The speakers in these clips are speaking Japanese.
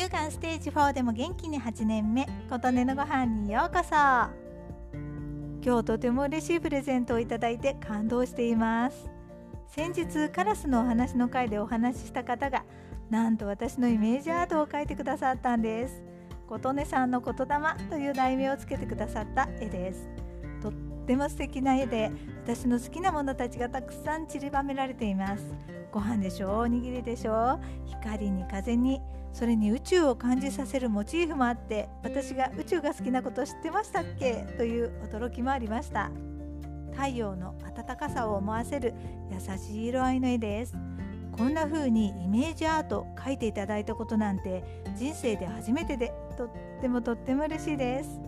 乳がんステージ4でも元気に8年目琴音のご飯にようこそ。今日とても嬉しいプレゼントをいただいて感動しています。先日カラスのお話の回でお話しした方がなんと私のイメージアートを描いてくださったんです。琴音さんの言霊という題名をつけてくださった絵です。っても素敵な絵で私の好きなものたちがたくさん散りばめられています。ご飯でしょおにぎりでしょ光に風に。それに宇宙を感じさせるモチーフもあって私が宇宙が好きなこと知ってましたっけ？という驚きもありました。太陽の暖かさを思わせる優しい色合いの絵です。こんな風にイメージアート描いていただいたことなんて人生で初めてでとってもとっても嬉しいです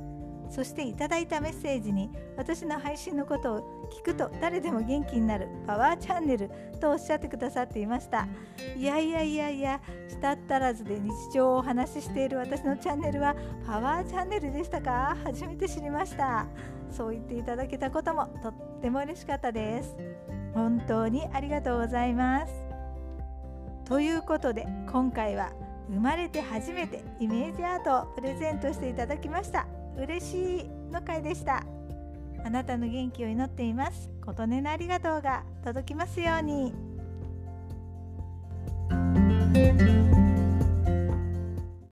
そしていただいたメッセージに私の配信のことを聞くと誰でも元気になるパワーチャンネルとおっしゃってくださっていました。いやいやいやいやしたったらずで日常をお話ししている私のチャンネルはパワーチャンネルでしたか？初めて知りました。そう言っていただけたこともとっても嬉しかったです。本当にありがとうございます。ということで今回は生まれて初めてイメージアートをプレゼントしていただきました。嬉しいの回でした。あなたの元気を祈っています。琴音のありがとうが届きますように。